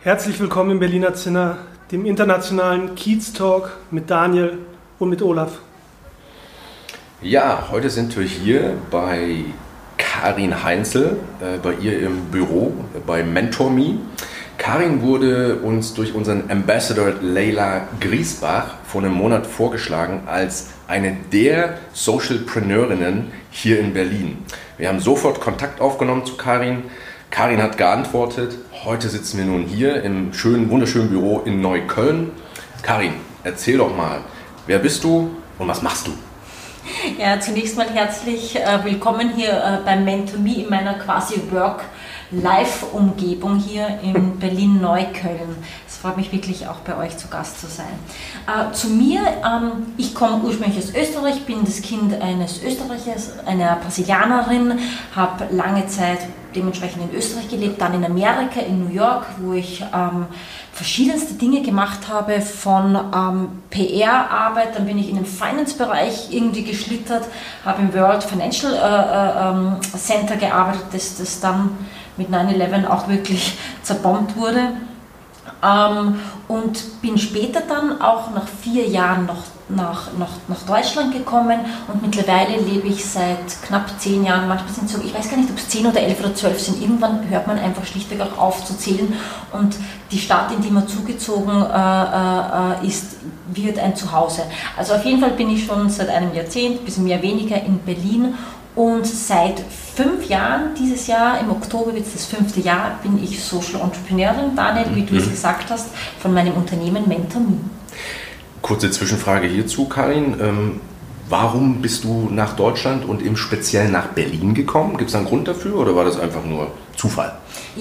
Herzlich willkommen im Berliner Zinner, dem internationalen Kiez Talk mit Daniel und mit Olaf. Ja, heute sind wir hier bei Karin Heinzel, äh, bei ihr im Büro, bei MentorMe. Karin wurde uns durch unseren Ambassador Leila Griesbach vor einem Monat vorgeschlagen als eine der Socialpreneurinnen hier in Berlin. Wir haben sofort Kontakt aufgenommen zu Karin. Karin hat geantwortet. Heute sitzen wir nun hier im schönen, wunderschönen Büro in Neukölln. Karin, erzähl doch mal, wer bist du und was machst du? Ja, zunächst mal herzlich äh, willkommen hier äh, beim MentorMe in meiner quasi Work- Live-Umgebung hier in Berlin-Neukölln. Es freut mich wirklich auch bei euch zu Gast zu sein. Äh, zu mir, ähm, ich komme ursprünglich aus Österreich, bin das Kind eines Österreichers, einer Brasilianerin, habe lange Zeit dementsprechend in Österreich gelebt, dann in Amerika, in New York, wo ich ähm, verschiedenste Dinge gemacht habe, von ähm, PR-Arbeit, dann bin ich in den Finance-Bereich irgendwie geschlittert, habe im World Financial äh, äh, ähm, Center gearbeitet, das, das dann mit 9-11 auch wirklich zerbombt wurde. Ähm, und bin später dann auch nach vier Jahren noch nach, nach, nach Deutschland gekommen und mittlerweile lebe ich seit knapp zehn Jahren, manchmal sind es so, ich weiß gar nicht, ob es zehn oder elf oder zwölf sind, irgendwann hört man einfach schlichtweg auch auf zu zählen und die Stadt, in die man zugezogen äh, äh, ist, wird ein Zuhause. Also auf jeden Fall bin ich schon seit einem Jahrzehnt, bis mehr weniger in Berlin und seit fünf Jahren, dieses Jahr, im Oktober wird es das fünfte Jahr, bin ich Social Entrepreneurin, Daniel, wie du es mhm. gesagt hast, von meinem Unternehmen MentorMe. Kurze Zwischenfrage hierzu, Karin. Ähm, warum bist du nach Deutschland und im Speziellen nach Berlin gekommen? Gibt es einen Grund dafür oder war das einfach nur Zufall?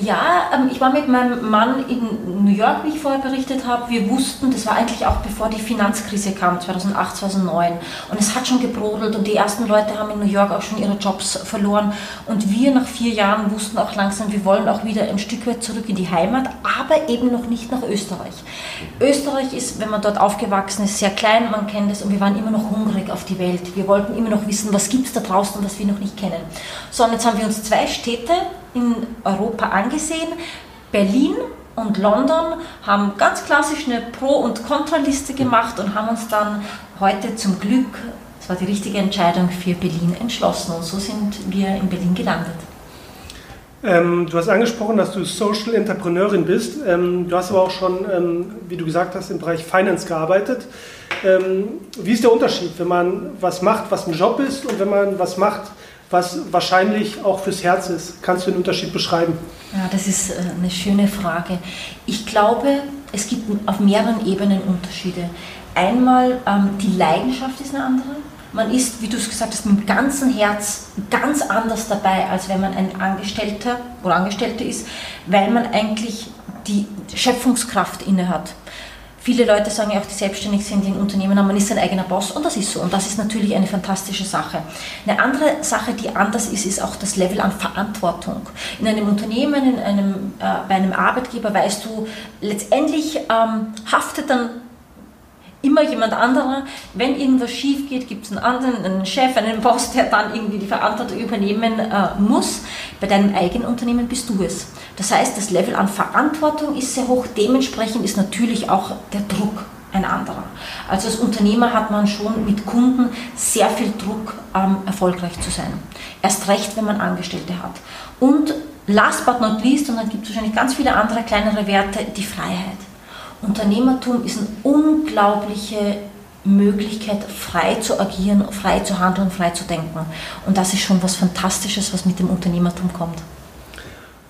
Ja, ähm, ich war mit meinem Mann in New York, wie ich vorher berichtet habe. Wir wussten, das war eigentlich auch bevor die Finanzkrise kam, 2008, 2009. Und es hat schon gebrodelt und die ersten Leute haben in New York auch schon ihre Jobs verloren. Und wir nach vier Jahren wussten auch langsam, wir wollen auch wieder ein Stück weit zurück in die Heimat, aber eben noch nicht nach Österreich. Österreich ist, wenn man dort aufgewachsen ist, sehr klein, man kennt es und wir waren immer noch hungrig auf die Welt. Wir wollten immer noch wissen, was gibt es da draußen, was wir noch nicht kennen. So, und jetzt haben wir uns zwei Städte in Europa angesehen. Berlin und London haben ganz klassisch eine Pro- und Kontraliste gemacht und haben uns dann heute zum Glück, das war die richtige Entscheidung, für Berlin entschlossen. Und so sind wir in Berlin gelandet. Ähm, du hast angesprochen, dass du Social Entrepreneurin bist. Ähm, du hast aber auch schon, ähm, wie du gesagt hast, im Bereich Finance gearbeitet. Ähm, wie ist der Unterschied, wenn man was macht, was ein Job ist und wenn man was macht, was wahrscheinlich auch fürs Herz ist. Kannst du den Unterschied beschreiben? Ja, das ist äh, eine schöne Frage. Ich glaube, es gibt auf mehreren Ebenen Unterschiede. Einmal ähm, die Leidenschaft ist eine andere. Man ist, wie du es gesagt hast, mit dem ganzen Herz ganz anders dabei, als wenn man ein Angestellter oder Angestellte ist, weil man eigentlich die Schöpfungskraft inne hat. Viele Leute sagen ja auch, die selbstständig sind, die ein Unternehmen haben, man ist sein eigener Boss und das ist so. Und das ist natürlich eine fantastische Sache. Eine andere Sache, die anders ist, ist auch das Level an Verantwortung. In einem Unternehmen, in einem, äh, bei einem Arbeitgeber weißt du, letztendlich ähm, haftet dann immer jemand anderer. Wenn irgendwas schief geht, gibt es einen anderen, einen Chef, einen Boss, der dann irgendwie die Verantwortung übernehmen äh, muss. Bei deinem eigenen Unternehmen bist du es. Das heißt, das Level an Verantwortung ist sehr hoch. Dementsprechend ist natürlich auch der Druck ein anderer. Also als Unternehmer hat man schon mit Kunden sehr viel Druck, ähm, erfolgreich zu sein. Erst recht, wenn man Angestellte hat. Und last but not least, und dann gibt es wahrscheinlich ganz viele andere kleinere Werte, die Freiheit. Unternehmertum ist eine unglaubliche Möglichkeit, frei zu agieren, frei zu handeln, frei zu denken. Und das ist schon was Fantastisches, was mit dem Unternehmertum kommt.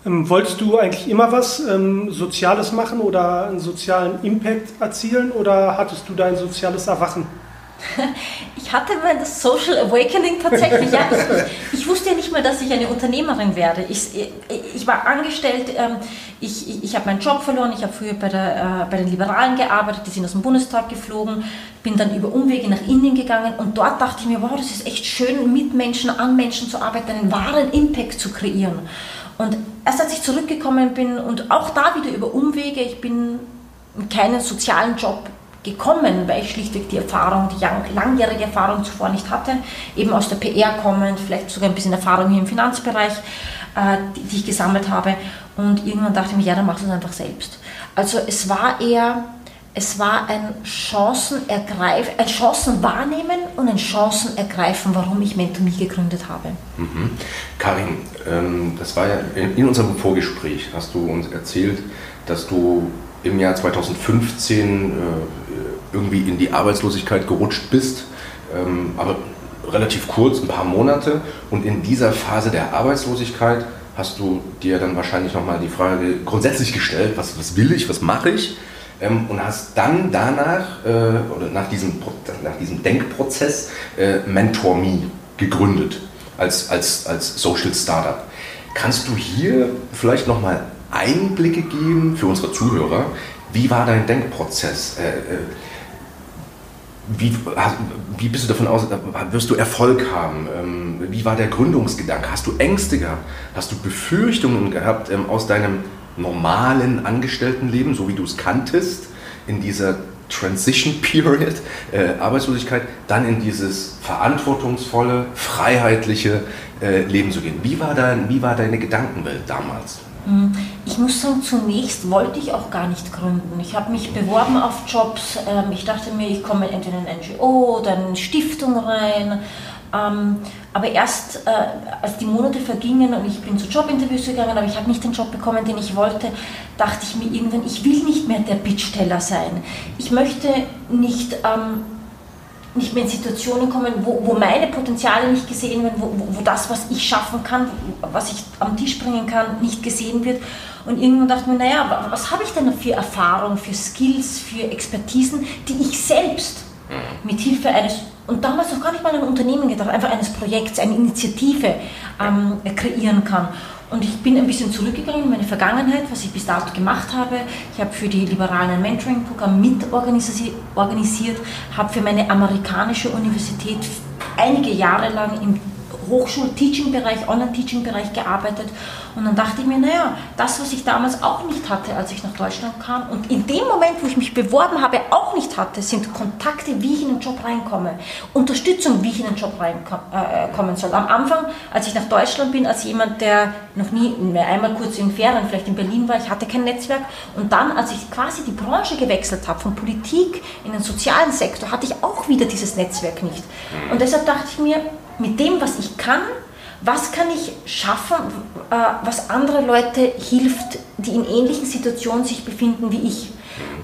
Ähm, wolltest du eigentlich immer was ähm, Soziales machen oder einen sozialen Impact erzielen oder hattest du dein soziales Erwachen? Ich hatte mein Social Awakening tatsächlich. Ja, ich, ich, wusste ja nicht mehr, dass ich eine Unternehmerin werde. Ich, ich war angestellt, ähm, ich, ich, ich habe meinen Job verloren, ich habe früher bei, der, äh, bei den Liberalen gearbeitet, die sind aus dem Bundestag geflogen, bin dann über Umwege nach Indien gegangen und dort dachte ich mir, wow, das ist echt schön, mit Menschen, an Menschen zu arbeiten, einen wahren Impact zu kreieren. Und erst als ich zurückgekommen bin und auch da wieder über Umwege, ich bin in keinen sozialen Job gekommen, weil ich schlichtweg die Erfahrung, die langjährige Erfahrung zuvor nicht hatte, eben aus der PR kommend, vielleicht sogar ein bisschen Erfahrung hier im Finanzbereich, äh, die, ich gesammelt habe. Und irgendwann dachte ich mir, ja, dann machst du es einfach selbst. Also es war eher, es war ein Chancenergreifen, ein Chancenwahrnehmen und ein Chancenergreifen, warum ich Mentomy gegründet habe. Mhm. Karin, ähm, das war ja in unserem Vorgespräch, hast du uns erzählt, dass du im Jahr 2015 irgendwie in die Arbeitslosigkeit gerutscht bist, ähm, aber relativ kurz, ein paar Monate. Und in dieser Phase der Arbeitslosigkeit hast du dir dann wahrscheinlich nochmal die Frage grundsätzlich gestellt, was, was will ich, was mache ich? Ähm, und hast dann danach, äh, oder nach diesem, nach diesem Denkprozess, äh, MentorMe gegründet als, als, als Social Startup. Kannst du hier vielleicht nochmal Einblicke geben für unsere Zuhörer? Wie war dein Denkprozess? Äh, äh wie, wie bist du davon aus, wirst du Erfolg haben? Ähm, wie war der Gründungsgedanke? Hast du Ängste gehabt? Hast du Befürchtungen gehabt ähm, aus deinem normalen Angestelltenleben, so wie du es kanntest, in dieser Transition Period, äh, Arbeitslosigkeit, dann in dieses verantwortungsvolle, freiheitliche äh, Leben zu gehen? Wie war, dein, wie war deine Gedankenwelt damals? Hm, ich muss sagen, zunächst wollte ich auch gar nicht gründen. Ich habe mich beworben auf Jobs. Ähm, ich dachte mir, ich komme entweder in eine NGO oder in eine Stiftung rein. Ähm, aber erst äh, als die Monate vergingen und ich bin zu Jobinterviews gegangen, aber ich habe nicht den Job bekommen, den ich wollte, dachte ich mir irgendwann, ich will nicht mehr der Bittsteller sein. Ich möchte nicht ähm, nicht mehr in Situationen kommen, wo, wo meine Potenziale nicht gesehen werden, wo, wo, das, was ich schaffen kann, was ich am Tisch bringen kann, nicht gesehen wird. Und irgendwann dachte ich mir, naja, was habe ich denn für Erfahrung, für Skills, für Expertisen, die ich selbst mhm. mit Hilfe eines, und damals noch gar nicht mal ein Unternehmen gedacht, einfach eines Projekts, eine Initiative ähm, kreieren kann. Und ich bin ein bisschen zurückgegangen in meine Vergangenheit, was ich bis dato gemacht habe. Ich habe für die Liberalen ein Mentoring-Programm mitorganisiert, habe für meine amerikanische Universität einige Jahre lang im Hochschul-Teaching-Bereich, Online-Teaching-Bereich gearbeitet. Und dann dachte ich mir, naja, das, was ich damals auch nicht hatte, als ich nach Deutschland kam und in dem Moment, wo ich mich beworben habe, auch nicht hatte, sind Kontakte, wie ich in den Job reinkomme, Unterstützung, wie ich in den Job reinkommen soll. Am Anfang, als ich nach Deutschland bin, als jemand, der noch nie, einmal kurz in Ferien, vielleicht in Berlin war, ich hatte kein Netzwerk. Und dann, als ich quasi die Branche gewechselt habe, von Politik in den sozialen Sektor, hatte ich auch wieder dieses Netzwerk nicht. Und deshalb dachte ich mir, mit dem, was ich kann, was kann ich schaffen, äh, was andere Leute hilft, die in ähnlichen Situationen sich befinden wie ich.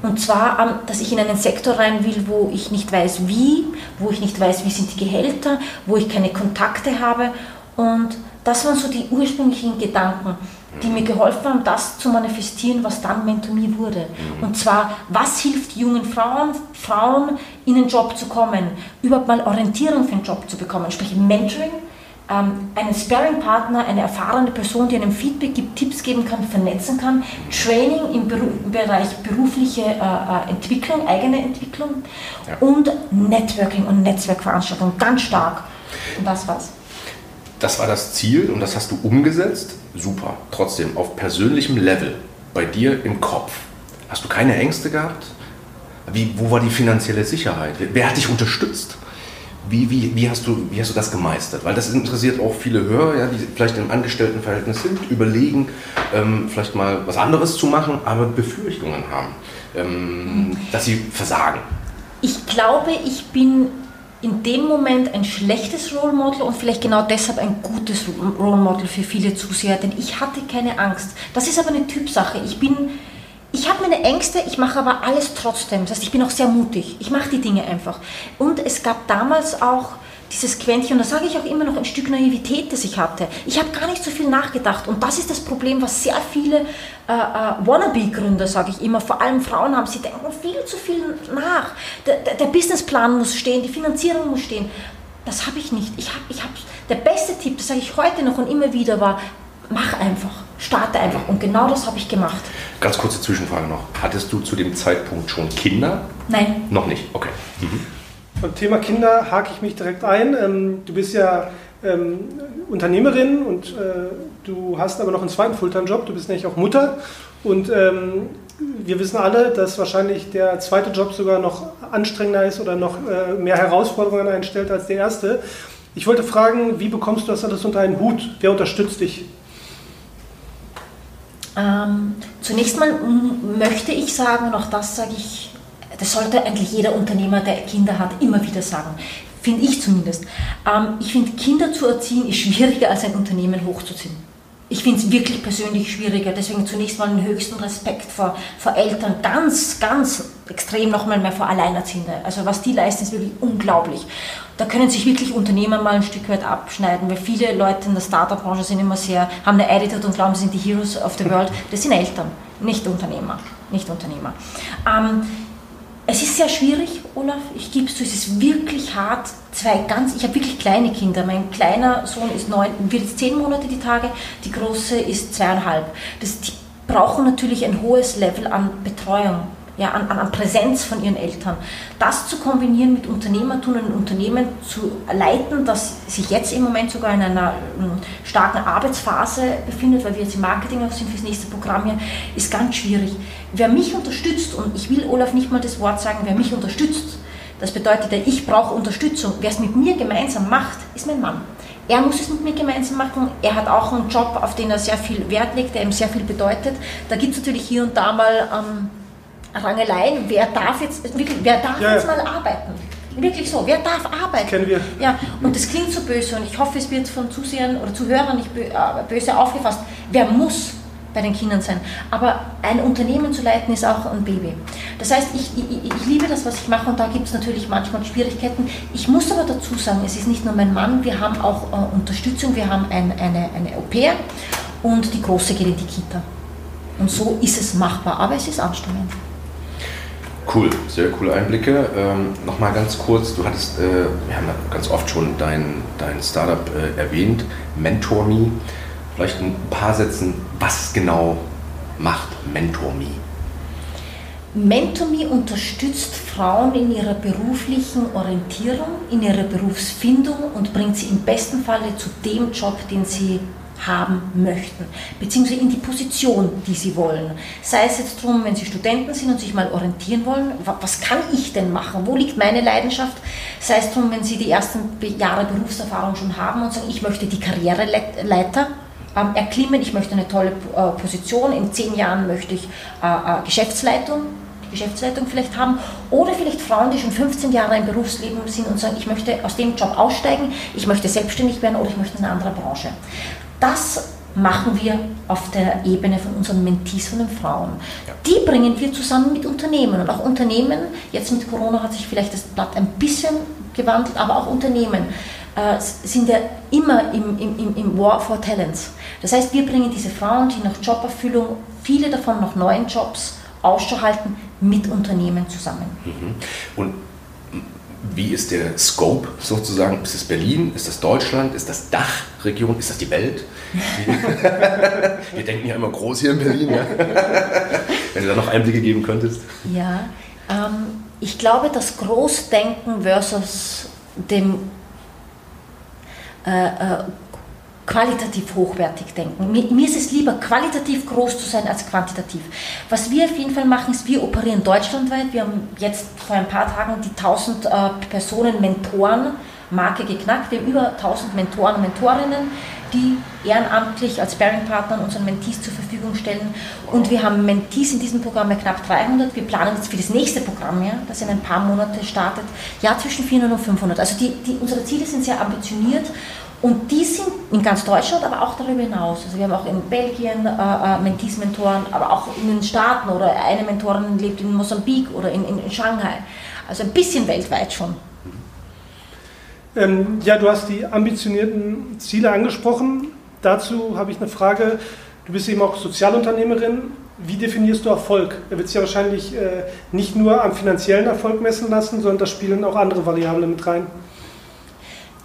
Und zwar, ähm, dass ich in einen Sektor rein will, wo ich nicht weiß wie, wo ich nicht weiß, wie sind die Gehälter, wo ich keine Kontakte habe. Und das waren so die ursprünglichen Gedanken, die mir geholfen haben, das zu manifestieren, was dann Mentomy wurde. Und zwar, was hilft jungen Frauen, Frauen in den Job zu kommen, überhaupt mal Orientierung für den Job zu bekommen, sprich Mentoring, ähm, einen Sparing-Partner, eine erfahrene Person, die einem Feedback gibt, Tipps geben kann, vernetzen kann, Training im, Beru im Bereich berufliche äh, äh, Entwicklung, eigene Entwicklung ja. und Networking und Netzwerkveranstaltungen ganz stark. Und das war's. Das war das Ziel und das hast du umgesetzt. Super. Trotzdem, auf persönlichem Level, bei dir im Kopf, hast du keine Ängste gehabt? Wie, wo war die finanzielle Sicherheit? Wer hat dich unterstützt? Wie, wie, wie, hast du, wie hast du das gemeistert? Weil das interessiert auch viele Hörer, ja, die vielleicht im Angestelltenverhältnis sind, überlegen, ähm, vielleicht mal was anderes zu machen, aber Befürchtungen haben, ähm, mhm. dass sie versagen. Ich glaube, ich bin in dem Moment ein schlechtes Role Model und vielleicht genau deshalb ein gutes Role Model für viele Zuseher, denn ich hatte keine Angst. Das ist aber eine Typsache. Ich bin ich habe meine Ängste, ich mache aber alles trotzdem. Das heißt, ich bin auch sehr mutig. Ich mache die Dinge einfach. Und es gab damals auch dieses Quäntchen, und da sage ich auch immer noch ein Stück Naivität, das ich hatte. Ich habe gar nicht so viel nachgedacht und das ist das Problem, was sehr viele äh, äh, Wannabe-Gründer, sage ich immer, vor allem Frauen haben, sie denken viel zu viel nach. Der, der, der Businessplan muss stehen, die Finanzierung muss stehen. Das habe ich nicht. Ich hab, ich hab, der beste Tipp, das sage ich heute noch und immer wieder, war, mach einfach, starte einfach. Und genau das habe ich gemacht. Ganz kurze Zwischenfrage noch. Hattest du zu dem Zeitpunkt schon Kinder? Nein. Noch nicht, okay. Mhm. Beim Thema Kinder hake ich mich direkt ein. Ähm, du bist ja ähm, Unternehmerin und äh, du hast aber noch einen zweiten Fulltime-Job. Du bist nämlich auch Mutter. Und ähm, wir wissen alle, dass wahrscheinlich der zweite Job sogar noch anstrengender ist oder noch äh, mehr Herausforderungen einstellt als der erste. Ich wollte fragen, wie bekommst du das alles unter einen Hut? Wer unterstützt dich? Ähm, zunächst mal möchte ich sagen, und auch das sage ich, das sollte eigentlich jeder Unternehmer, der Kinder hat, immer wieder sagen. Finde ich zumindest. Ähm, ich finde, Kinder zu erziehen ist schwieriger als ein Unternehmen hochzuziehen ich finde es wirklich persönlich schwieriger. Deswegen zunächst mal den höchsten Respekt vor, vor Eltern, ganz, ganz extrem nochmal mehr vor Alleinerziehende. Also was die leisten, ist wirklich unglaublich. Da können sich wirklich Unternehmer mal ein Stück weit abschneiden, weil viele Leute in der Startup-Branche sind immer sehr, haben eine Attitude und glauben, sie sind die Heroes of the World. Das sind Eltern, nicht Unternehmer. Nicht Unternehmer. Ähm, es ist sehr schwierig, Olaf, ich gebe es zu, es ist wirklich hart. Zwei ganz, ich habe wirklich kleine Kinder. Mein kleiner Sohn ist neun, wird jetzt zehn Monate die Tage, die große ist zweieinhalb. Das, die brauchen natürlich ein hohes Level an Betreuung ja, an, an, Präsenz von ihren Eltern. Das zu kombinieren mit Unternehmertum und Unternehmen zu leiten, das sich jetzt im Moment sogar in einer um, starken Arbeitsphase befindet, weil wir jetzt im Marketing auch sind für das nächste Programm hier, ist ganz schwierig. Wer mich unterstützt, und ich will Olaf nicht mal das Wort sagen, wer mich unterstützt, das bedeutet ja, ich brauche Unterstützung. Wer es mit mir gemeinsam macht, ist mein Mann. Er muss es mit mir gemeinsam machen. Er hat auch einen Job, auf den er sehr viel Wert legt, der ihm sehr viel bedeutet. Da gibt es natürlich hier und da mal ähm, Rangeleien, wer darf jetzt, wirklich, wer darf ja, jetzt mal arbeiten? Wirklich so, wer darf arbeiten? Kennen wir. Ja, und das klingt so böse und ich hoffe, es wird von Zusehern oder Zuhörern nicht äh, böse aufgefasst. Wer muss bei den Kindern sein? Aber ein Unternehmen zu leiten ist auch ein Baby. Das heißt, ich, ich, ich liebe das, was ich mache und da gibt es natürlich manchmal Schwierigkeiten. Ich muss aber dazu sagen, es ist nicht nur mein Mann, wir haben auch äh, Unterstützung, wir haben ein, eine, eine Au-pair und die Große geht in die Kita. Und so ist es machbar, aber es ist anstrengend. Cool, sehr coole Einblicke. Ähm, Nochmal ganz kurz, du hattest, äh, wir haben ganz oft schon dein, dein Startup äh, erwähnt, MentorMe. Vielleicht ein paar Sätzen, was genau macht MentorMe? MentorMe unterstützt Frauen in ihrer beruflichen Orientierung, in ihrer Berufsfindung und bringt sie im besten Falle zu dem Job, den sie haben möchten, beziehungsweise in die Position, die sie wollen. Sei es jetzt darum, wenn sie Studenten sind und sich mal orientieren wollen, was kann ich denn machen, wo liegt meine Leidenschaft, sei es darum, wenn sie die ersten Jahre Berufserfahrung schon haben und sagen, ich möchte die Karriereleiter ähm, erklimmen, ich möchte eine tolle äh, Position, in zehn Jahren möchte ich äh, äh, Geschäftsleitung Geschäftsleitung vielleicht haben oder vielleicht Frauen, die schon 15 Jahre im Berufsleben sind und sagen, ich möchte aus dem Job aussteigen, ich möchte selbstständig werden oder ich möchte in eine andere Branche. Das machen wir auf der Ebene von unseren Mentees, von den Frauen. Ja. Die bringen wir zusammen mit Unternehmen. Und auch Unternehmen, jetzt mit Corona hat sich vielleicht das Blatt ein bisschen gewandelt, aber auch Unternehmen äh, sind ja immer im, im, im War for Talents. Das heißt, wir bringen diese Frauen, die nach Joberfüllung, viele davon nach neuen Jobs Ausschau halten, mit Unternehmen zusammen. Mhm. Und wie ist der Scope sozusagen? Ist es Berlin? Ist das Deutschland? Ist das Dachregion? Ist das die Welt? Wir denken ja immer groß hier in Berlin. Ja? Wenn du da noch Einblicke geben könntest. Ja, ähm, ich glaube, das Großdenken versus dem äh, äh, qualitativ hochwertig denken. Mir, ist es lieber, qualitativ groß zu sein als quantitativ. Was wir auf jeden Fall machen, ist, wir operieren deutschlandweit. Wir haben jetzt vor ein paar Tagen die 1000 äh, Personen Mentoren Marke geknackt. Wir haben über 1000 Mentoren und Mentorinnen, die ehrenamtlich als Sparing-Partner unseren Mentees zur Verfügung stellen. Und wir haben Mentees in diesem Programm ja knapp 300. Wir planen jetzt für das nächste Programm, ja, das in ein paar Monate startet, ja zwischen 400 und 500. Also die, die, unsere Ziele sind sehr ambitioniert und die sind in ganz Deutschland, aber auch darüber hinaus. Also wir haben auch in Belgien äh, äh, Mentees-Mentoren, aber auch in den Staaten oder eine Mentorin lebt in Mosambik oder in, in, in Shanghai. Also ein bisschen weltweit schon. Ähm, ja, du hast die ambitionierten Ziele angesprochen. Dazu habe ich eine Frage. Du bist eben auch Sozialunternehmerin. Wie definierst du Erfolg? Er wird sich ja wahrscheinlich äh, nicht nur am finanziellen Erfolg messen lassen, sondern da spielen auch andere Variablen mit rein.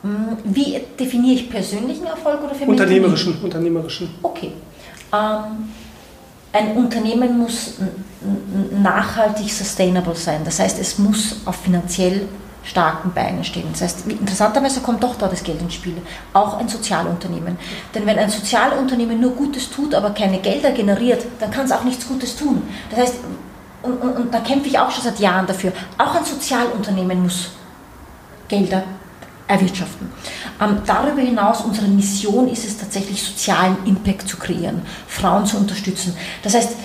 Hm, wie definiere ich persönlichen Erfolg oder für mich? Unternehmerischen. Unternehmerischen. Okay. Ähm, ein Unternehmen muss nachhaltig sustainable sein. Das heißt, es muss auf finanziell starken Beinen stehen. Das heißt, interessanterweise kommt doch da das Geld ins Spiel. Auch ein Sozialunternehmen. Denn wenn ein Sozialunternehmen nur Gutes tut, aber keine Gelder generiert, dann kann es auch nichts Gutes tun. Das heißt, und, und, und da kämpfe ich auch schon seit Jahren dafür. Auch ein Sozialunternehmen muss Gelder erwirtschaften. Ähm, darüber hinaus, unsere Mission ist es tatsächlich, sozialen Impact zu kreieren, Frauen zu unterstützen. Das heißt,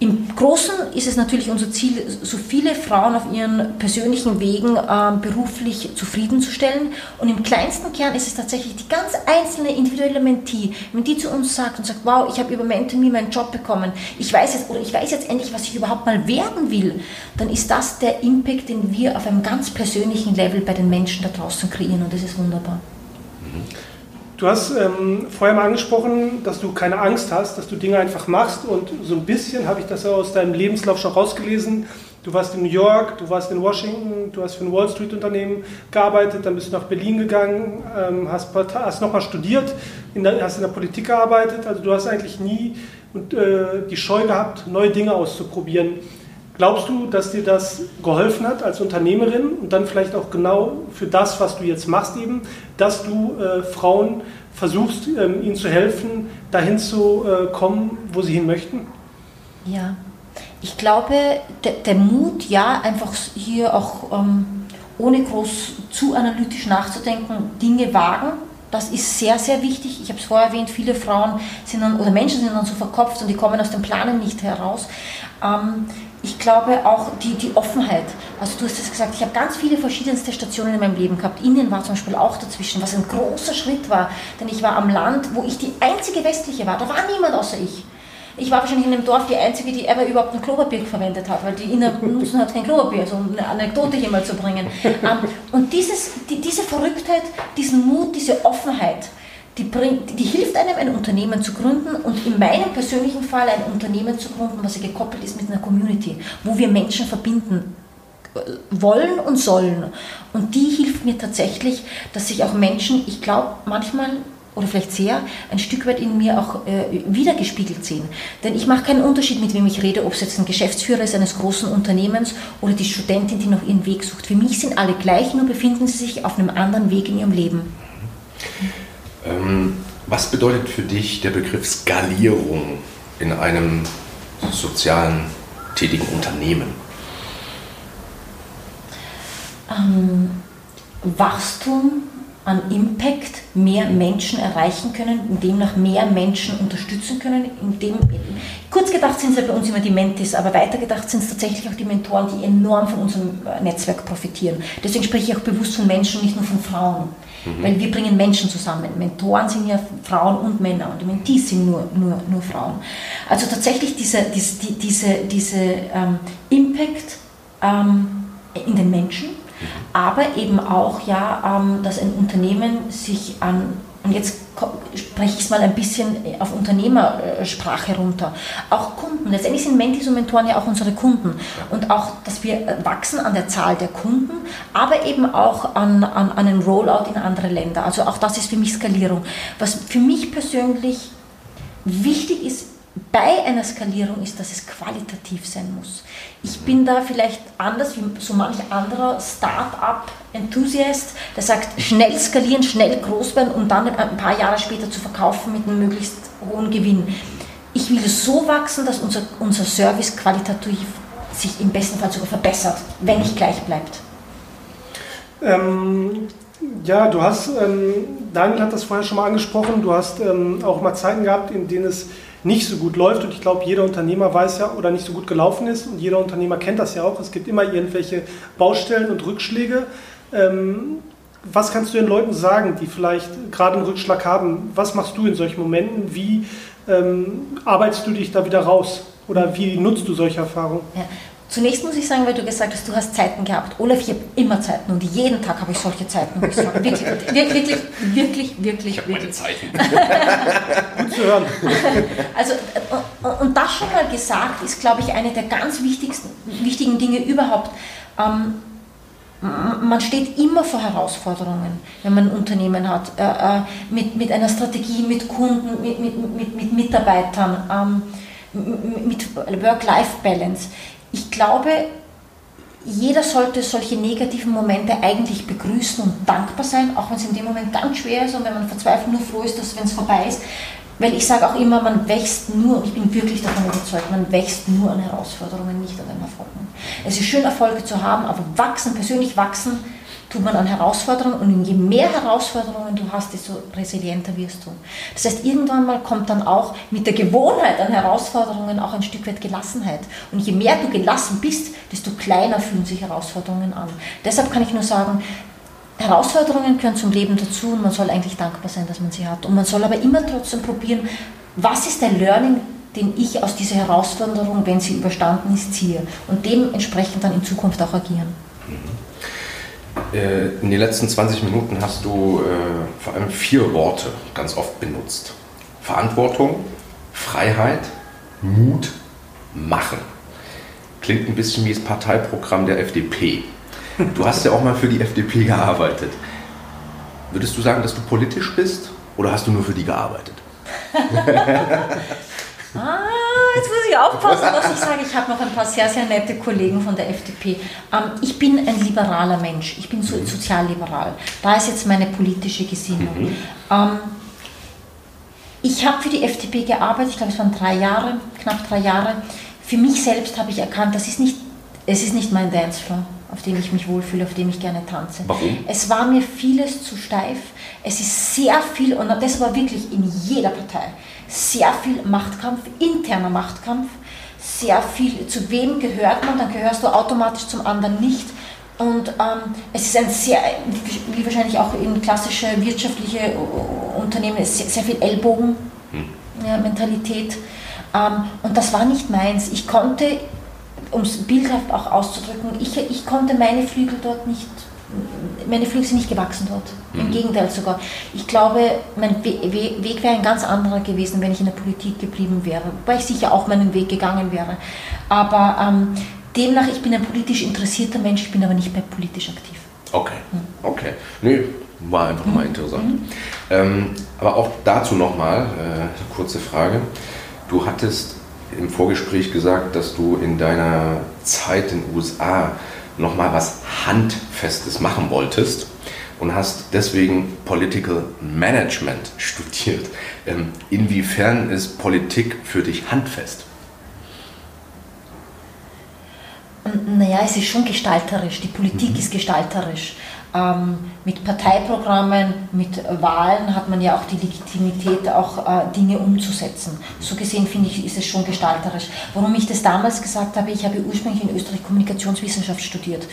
im Großen ist es natürlich unser Ziel, so viele Frauen auf ihren persönlichen Wegen äh, beruflich zufriedenzustellen. Und im kleinsten Kern ist es tatsächlich die ganz einzelne individuelle Mentee, wenn die zu uns sagt und sagt, wow, ich habe über Mentomy meinen Job bekommen, ich weiß jetzt oder ich weiß jetzt endlich, was ich überhaupt mal werden will, dann ist das der Impact, den wir auf einem ganz persönlichen Level bei den Menschen da draußen kreieren und das ist wunderbar. Mhm. Du hast ähm, vorher mal angesprochen, dass du keine Angst hast, dass du Dinge einfach machst und so ein bisschen habe ich das ja aus deinem Lebenslauf schon rausgelesen. Du warst in New York, du warst in Washington, du hast für ein Wall Street Unternehmen gearbeitet, dann bist du nach Berlin gegangen, ähm, hast, hast nochmal studiert, in der, hast in der Politik gearbeitet. Also du hast eigentlich nie und, äh, die Scheu gehabt, neue Dinge auszuprobieren. Glaubst du, dass dir das geholfen hat als Unternehmerin und dann vielleicht auch genau für das, was du jetzt machst, eben, dass du äh, Frauen versuchst, ähm, ihnen zu helfen, dahin zu äh, kommen, wo sie hin möchten? Ja, ich glaube, der, der Mut, ja, einfach hier auch ähm, ohne groß zu analytisch nachzudenken, Dinge wagen, das ist sehr, sehr wichtig. Ich habe es vorher erwähnt, viele Frauen sind dann, oder Menschen sind dann so verkopft und die kommen aus dem Planen nicht heraus. Ähm, ich glaube auch die, die Offenheit. Also du hast es gesagt, ich habe ganz viele verschiedenste Stationen in meinem Leben gehabt. Indien war zum Beispiel auch dazwischen, was ein großer Schritt war, denn ich war am Land, wo ich die einzige westliche war. Da war niemand außer ich. Ich war wahrscheinlich in dem Dorf die Einzige, die ever überhaupt ein Klopapier verwendet hat, weil die Inder nutzen hat kein Klopapier, so eine Anekdote hier mal zu bringen. Ähm, und dieses, die, diese Verrücktheit, diesen Mut, diese Offenheit, die, bringt, die hilft einem, ein Unternehmen zu gründen und in meinem persönlichen Fall ein Unternehmen zu gründen, was ja gekoppelt ist mit einer Community, wo wir Menschen verbinden äh, wollen und sollen. Und die hilft mir tatsächlich, dass sich auch Menschen, ich glaube manchmal oder vielleicht sehr, ein Stück weit in mir auch äh, wiedergespiegelt sehen. Denn ich mache keinen Unterschied, mit wem ich rede, ob es jetzt ein Geschäftsführer ist eines großen Unternehmens oder die Studentin, die noch ihren Weg sucht. Für mich sind alle gleich, nur befinden sie sich auf einem anderen Weg in ihrem Leben. Ähm, was bedeutet für dich der Begriff Skalierung in einem sozialen tätigen Unternehmen? Ähm, Wachstum an Impact mehr Menschen erreichen können, indem nach mehr Menschen unterstützen können. Indem, kurz gedacht sind es ja bei uns immer die Mentis, aber weiter gedacht sind es tatsächlich auch die Mentoren, die enorm von unserem Netzwerk profitieren. Deswegen spreche ich auch bewusst von Menschen, nicht nur von Frauen. Mhm. Weil wir bringen Menschen zusammen. Mentoren sind ja Frauen und Männer und Mentees sind nur, nur, nur Frauen. Also tatsächlich diese, diese, diese, diese ähm, Impact ähm, in den Menschen aber eben auch, ja, ähm, dass ein Unternehmen sich an, und jetzt spreche ich es mal ein bisschen auf Unternehmersprache runter, auch Kunden, letztendlich sind Mentis und Mentoren ja auch unsere Kunden und auch, dass wir wachsen an der Zahl der Kunden, aber eben auch an, an, an einen Rollout in andere Länder. Also auch das ist für mich Skalierung. Was für mich persönlich wichtig ist, bei einer Skalierung ist, dass es qualitativ sein muss. Ich bin da vielleicht anders wie so manch anderer Start-up-Enthusiast, der sagt, schnell skalieren, schnell groß werden, um dann ein paar Jahre später zu verkaufen mit einem möglichst hohen Gewinn. Ich will so wachsen, dass unser, unser Service qualitativ sich im besten Fall sogar verbessert, wenn nicht gleich bleibt. Ähm, ja, du hast, ähm, Daniel hat das vorher schon mal angesprochen, du hast ähm, auch mal Zeiten gehabt, in denen es nicht so gut läuft. Und ich glaube, jeder Unternehmer weiß ja oder nicht so gut gelaufen ist. Und jeder Unternehmer kennt das ja auch. Es gibt immer irgendwelche Baustellen und Rückschläge. Ähm, was kannst du den Leuten sagen, die vielleicht gerade einen Rückschlag haben? Was machst du in solchen Momenten? Wie ähm, arbeitest du dich da wieder raus? Oder wie nutzt du solche Erfahrungen? Ja. Zunächst muss ich sagen, weil du gesagt hast, du hast Zeiten gehabt. Olaf, ich habe immer Zeiten und jeden Tag habe ich solche Zeiten. Ich sage, wirklich, wirklich, wirklich, wirklich, Ich habe meine Zeiten. Gut zu hören. Also, äh, und das schon mal gesagt, ist, glaube ich, eine der ganz wichtigsten, wichtigen Dinge überhaupt. Ähm, man steht immer vor Herausforderungen, wenn man ein Unternehmen hat, äh, äh, mit, mit einer Strategie, mit Kunden, mit, mit, mit, mit Mitarbeitern, ähm, mit Work-Life-Balance. Ich glaube, jeder sollte solche negativen Momente eigentlich begrüßen und dankbar sein, auch wenn es in dem Moment ganz schwer ist und wenn man verzweifelt nur froh ist, dass wenn es vorbei ist. Weil ich sage auch immer, man wächst nur, und ich bin wirklich davon überzeugt, man wächst nur an Herausforderungen, nicht an den Erfolgen. Es ist schön, Erfolge zu haben, aber wachsen, persönlich wachsen, tut man an Herausforderungen und je mehr Herausforderungen du hast, desto resilienter wirst du. Das heißt, irgendwann mal kommt dann auch mit der Gewohnheit an Herausforderungen auch ein Stück weit Gelassenheit. Und je mehr du gelassen bist, desto kleiner fühlen sich Herausforderungen an. Deshalb kann ich nur sagen, Herausforderungen gehören zum Leben dazu und man soll eigentlich dankbar sein, dass man sie hat. Und man soll aber immer trotzdem probieren, was ist der Learning, den ich aus dieser Herausforderung, wenn sie überstanden ist, ziehe. Und dementsprechend dann in Zukunft auch agieren. Äh, in den letzten 20 Minuten hast du äh, vor allem vier Worte ganz oft benutzt. Verantwortung, Freiheit, Mut, Machen. Klingt ein bisschen wie das Parteiprogramm der FDP. Du hast ja auch mal für die FDP gearbeitet. Würdest du sagen, dass du politisch bist oder hast du nur für die gearbeitet? Ah, jetzt muss ich aufpassen, was ich sage. Ich habe noch ein paar sehr, sehr nette Kollegen von der FDP. Ähm, ich bin ein liberaler Mensch. Ich bin so Mhm. sozialliberal. Da ist jetzt meine politische Gesinnung. Mhm. Ähm, ich habe für die FDP gearbeitet. Ich glaube, es waren drei Jahre, knapp drei Jahre. Für mich selbst habe ich erkannt, das ist nicht, es ist nicht mein Dancefloor, auf dem ich mich wohlfühle, auf dem ich gerne tanze. Warum? Es war mir vieles zu steif. Es ist sehr viel, und das war wirklich in jeder Partei, sehr viel Machtkampf, interner Machtkampf, sehr viel, zu wem gehört man, dann gehörst du automatisch zum anderen nicht. Und ähm, es ist ein sehr, wie wahrscheinlich auch in klassische wirtschaftliche äh, Unternehmen, sehr, sehr viel Ellbogen-Mentalität. Ähm, und das war nicht meins. Ich konnte, um es bildhaft auch auszudrücken, ich, ich konnte meine Flügel dort nicht, meine Flügel sind nicht gewachsen dort. Im Gegenteil sogar. Ich glaube, mein We We Weg wäre ein ganz anderer gewesen, wenn ich in der Politik geblieben wäre. Wobei ich sicher auch meinen Weg gegangen wäre. Aber ähm, demnach, ich bin ein politisch interessierter Mensch, ich bin aber nicht mehr politisch aktiv. Okay, okay. Nee, war einfach mal interessant. Ähm, aber auch dazu nochmal äh, eine kurze Frage. Du hattest im Vorgespräch gesagt, dass du in deiner Zeit in den USA nochmal was Handfestes machen wolltest und hast deswegen Political Management studiert. Ähm, inwiefern ist Politik für dich handfest? Naja, es ist schon gestalterisch. Die Politik ist gestalterisch. Ähm, mit Parteiprogrammen, mit Wahlen hat man ja auch die Legitimität, auch äh, Dinge umzusetzen. So gesehen finde ich, ist es schon gestalterisch. Warum ich das damals gesagt habe, ich habe ursprünglich in Österreich Kommunikationswissenschaft studiert.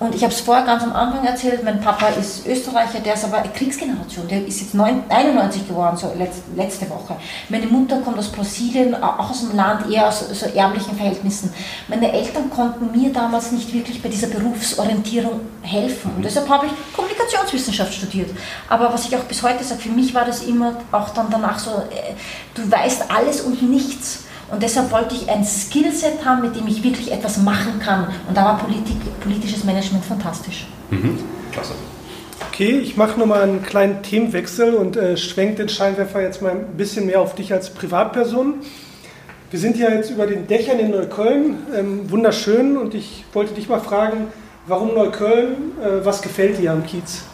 Und ich habe es vorher ganz am Anfang erzählt, mein Papa ist Österreicher, der ist aber Kriegsgeneration, der ist jetzt 91 geworden, so letzte Woche. Meine Mutter kommt aus Brasilien, auch aus dem Land, eher aus so ärmlichen Verhältnissen. Meine Eltern konnten mir damals nicht wirklich bei dieser Berufsorientierung helfen. Und deshalb habe ich Kommunikationswissenschaft studiert. Aber was ich auch bis heute sage, für mich war das immer auch dann danach so, äh, du weißt alles und nichts. Und deshalb wollte ich ein Skillset haben, mit dem ich wirklich etwas machen kann. Und da war Politik, politisches Management fantastisch. Mhm. Klasse. Okay, ich mache nochmal einen kleinen Themenwechsel und äh, schwenke den Scheinwerfer jetzt mal ein bisschen mehr auf dich als Privatperson. Wir sind ja jetzt über den Dächern in Neukölln, ähm, wunderschön, und ich wollte dich mal fragen, warum Neukölln, äh, was gefällt dir am Kiez?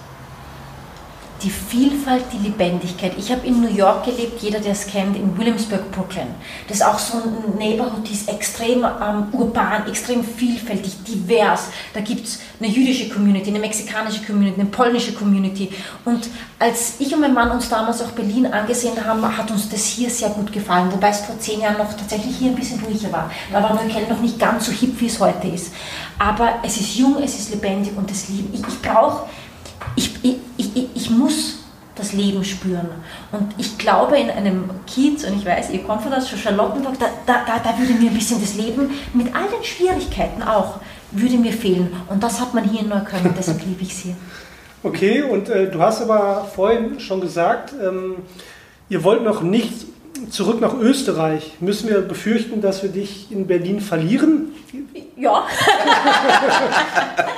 Die Vielfalt, die Lebendigkeit. Ich habe in New York gelebt, jeder, der es kennt, in Williamsburg, Brooklyn. Das ist auch so ein Neighborhood, die ist extrem ähm, urban, extrem vielfältig, divers. Da gibt es eine jüdische Community, eine mexikanische Community, eine polnische Community. Und als ich und mein Mann uns damals auch Berlin angesehen haben, hat uns das hier sehr gut gefallen. Wobei es vor zehn Jahren noch tatsächlich hier ein bisschen ruhiger war. Da war Neukölln noch nicht ganz so hip, wie es heute ist. Aber es ist jung, es ist lebendig und das liebe ich. Ich brauche ich, ich, ich, ich, muss das Leben spüren. Und ich glaube, in einem Kiez, und ich weiß, ihr kommt von aus Charlottenburg, da, da, da würde mir ein bisschen das Leben mit all den Schwierigkeiten auch, würde mir fehlen. Und das hat man hier in Neukölln, deshalb liebe ich es hier. Okay, und äh, du hast aber vorhin schon gesagt, ähm, ihr wollt noch nicht zurück nach Österreich. Müssen wir befürchten, dass wir dich in Berlin verlieren? Ja.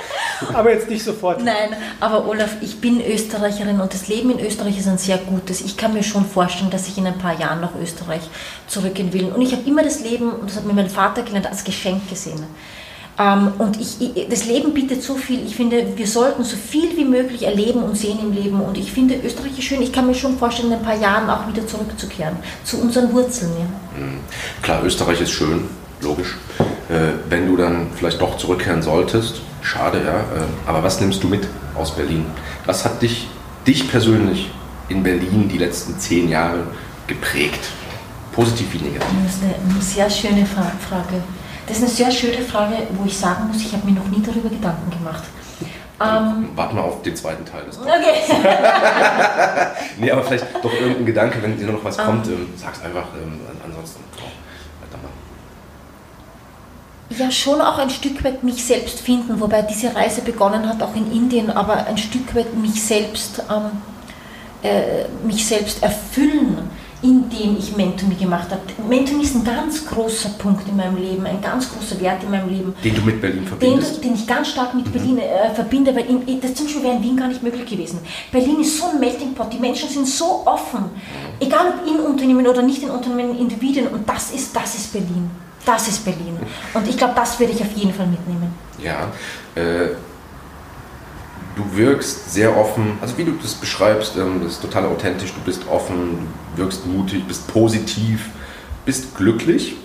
aber jetzt nicht sofort. Nein, aber Olaf, ich bin Österreicherin und das Leben in Österreich ist ein sehr gutes. Ich kann mir schon vorstellen, dass ich in ein paar Jahren nach Österreich zurückgehen will. Und ich habe immer das Leben, und das hat mir mein Vater gelernt, als Geschenk gesehen. Ähm, und ich, das Leben bietet so viel. Ich finde, wir sollten so viel wie möglich erleben und sehen im Leben. Und ich finde Österreich ist schön. Ich kann mir schon vorstellen, in ein paar Jahren auch wieder zurückzukehren zu unseren Wurzeln. Ja. Mhm. Klar, Österreich ist schön, logisch. Äh, wenn du dann vielleicht doch zurückkehren solltest, schade, ja. Äh, aber was nimmst du mit aus Berlin? Was hat dich, dich persönlich in Berlin die letzten zehn Jahre geprägt? Positiv wie negativ? Das ist eine sehr schöne Frage. Das ist eine sehr schöne Frage, wo ich sagen muss, ich habe mir noch nie darüber Gedanken gemacht. Ähm, Warten wir auf den zweiten Teil des Okay. nee, aber vielleicht doch irgendein Gedanke, wenn dir noch was um, kommt, ähm, sag's einfach. Ähm, ansonsten. Ja, schon auch ein Stück weit mich selbst finden, wobei diese Reise begonnen hat, auch in Indien, aber ein Stück weit mich selbst, ähm, äh, mich selbst erfüllen in dem ich Mentomy gemacht habe. Mentomy ist ein ganz großer Punkt in meinem Leben, ein ganz großer Wert in meinem Leben. Den du mit Berlin verbindest? Den, den ich ganz stark mit mhm. Berlin äh, verbinde, weil in, das zum Beispiel wäre in Wien gar nicht möglich gewesen. Berlin ist so ein Melting Pot, die Menschen sind so offen, egal ob in Unternehmen oder nicht in Unternehmen, Individuen und das ist, das ist Berlin. Das ist Berlin. Und ich glaube, das werde ich auf jeden Fall mitnehmen. Ja, äh, du wirkst sehr offen, also wie du das beschreibst, ähm, das ist total authentisch, du bist offen, du wirkst mutig, bist positiv, bist glücklich.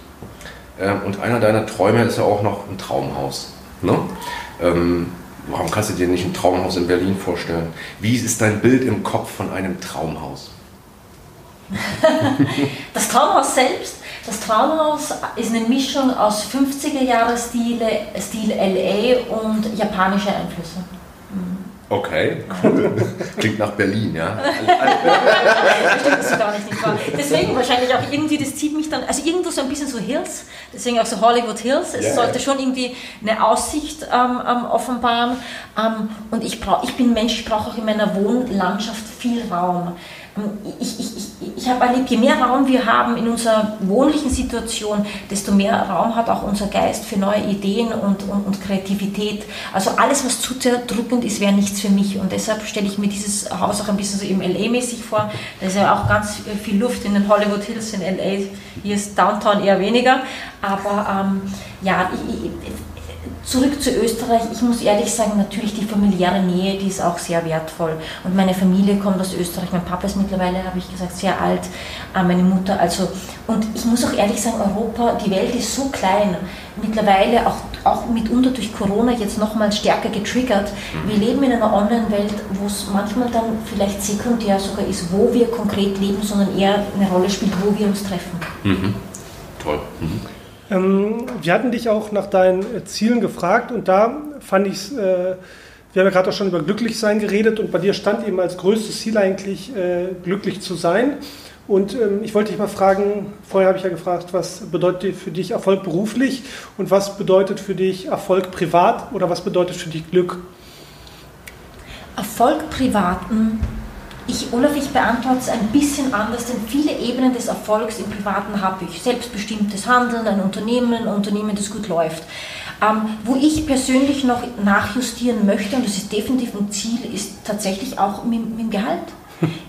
Ähm, und einer deiner Träume ist ja auch noch ein Traumhaus. Ne? Ähm, warum kannst du dir nicht ein Traumhaus in Berlin vorstellen? Wie ist dein Bild im Kopf von einem Traumhaus? das Traumhaus selbst, das Traumhaus ist eine Mischung aus 50er Jahre Stil LA und japanische Einflüsse. Okay, cool. Klingt nach Berlin, ja. Stimmt das gar nicht, nicht wahr? Deswegen wahrscheinlich auch irgendwie, das zieht mich dann, also irgendwo so ein bisschen so Hills, deswegen auch so Hollywood Hills. Es yeah. sollte schon irgendwie eine Aussicht ähm, ähm, offenbaren. Ähm, und ich, brauch, ich bin Mensch, ich brauche auch in meiner Wohnlandschaft viel Raum ich, ich, ich, ich habe erlebt, je mehr Raum wir haben in unserer wohnlichen Situation, desto mehr Raum hat auch unser Geist für neue Ideen und, und, und Kreativität. Also alles, was zu sehr drückend ist, wäre nichts für mich. Und deshalb stelle ich mir dieses Haus auch ein bisschen so im LA-mäßig vor. Da ist ja auch ganz viel Luft in den Hollywood Hills in LA. Hier ist Downtown eher weniger. Aber ähm, ja, ich, Zurück zu Österreich. Ich muss ehrlich sagen, natürlich die familiäre Nähe, die ist auch sehr wertvoll. Und meine Familie kommt aus Österreich. Mein Papa ist mittlerweile, habe ich gesagt, sehr alt. Äh, meine Mutter, also. Und ich muss auch ehrlich sagen, Europa, die Welt ist so klein. Mittlerweile auch, auch mitunter durch Corona jetzt nochmal stärker getriggert. Wir leben in einer Online-Welt, wo es manchmal dann vielleicht sekundär sogar ist, wo wir konkret leben, sondern eher eine Rolle spielt, wo wir uns treffen. Mhm. Toll. Mhm. Ähm, wir hatten dich auch nach deinen äh, Zielen gefragt und da fand ich es, äh, wir haben ja gerade auch schon über Glücklichsein geredet und bei dir stand eben als größtes Ziel eigentlich, äh, glücklich zu sein. Und ähm, ich wollte dich mal fragen, vorher habe ich ja gefragt, was bedeutet für dich Erfolg beruflich und was bedeutet für dich Erfolg privat oder was bedeutet für dich Glück? Erfolg privaten ich, Olaf, ich beantworte es ein bisschen anders, denn viele Ebenen des Erfolgs im Privaten habe ich. Selbstbestimmtes Handeln, ein Unternehmen, ein Unternehmen, das gut läuft. Ähm, wo ich persönlich noch nachjustieren möchte, und das ist definitiv ein Ziel, ist tatsächlich auch mit, mit dem Gehalt.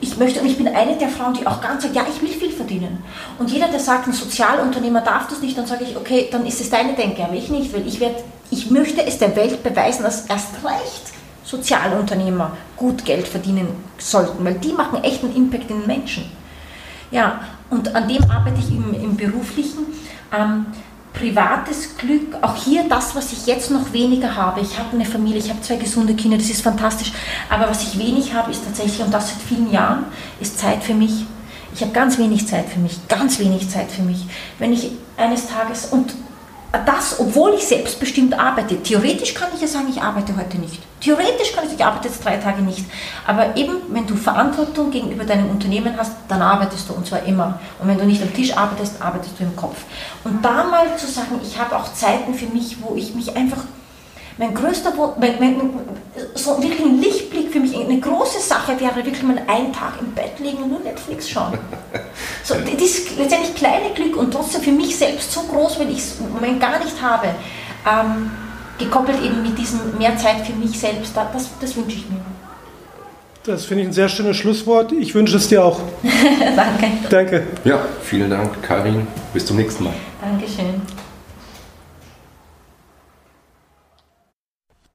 Ich möchte, und ich bin eine der Frauen, die auch ganz sagt, ja, ich will viel verdienen. Und jeder, der sagt, ein Sozialunternehmer darf das nicht, dann sage ich, okay, dann ist es deine Denke, aber ich nicht, weil ich, werd, ich möchte es der Welt beweisen, dass erst recht Sozialunternehmer gut Geld verdienen sollten, weil die machen echt einen Impact in den Menschen. Ja, und an dem arbeite ich im, im Beruflichen. Ähm, privates Glück, auch hier das, was ich jetzt noch weniger habe. Ich habe eine Familie, ich habe zwei gesunde Kinder, das ist fantastisch. Aber was ich wenig habe, ist tatsächlich, und das seit vielen Jahren, ist Zeit für mich. Ich habe ganz wenig Zeit für mich, ganz wenig Zeit für mich. Wenn ich eines Tages, und das, obwohl ich selbstbestimmt arbeite. Theoretisch kann ich ja sagen, ich arbeite heute nicht. Theoretisch kann ich, ich arbeite jetzt drei Tage nicht. Aber eben, wenn du Verantwortung gegenüber deinem Unternehmen hast, dann arbeitest du und zwar immer. Und wenn du nicht am Tisch arbeitest, arbeitest du im Kopf. Und da mal zu sagen, ich habe auch Zeiten für mich, wo ich mich einfach mein größter, mein, mein, so wirklich ein Lichtblick für mich, eine große Sache wäre wirklich mal einen Tag im Bett liegen und nur Netflix schauen. So, das ist letztendlich kleine Glück und trotzdem für mich selbst so groß, weil ich es im Moment gar nicht habe. Ähm, gekoppelt eben mit diesem mehr Zeit für mich selbst, das, das wünsche ich mir. Das finde ich ein sehr schönes Schlusswort. Ich wünsche es dir auch. Danke. Danke. Ja, vielen Dank, Karin. Bis zum nächsten Mal. Dankeschön.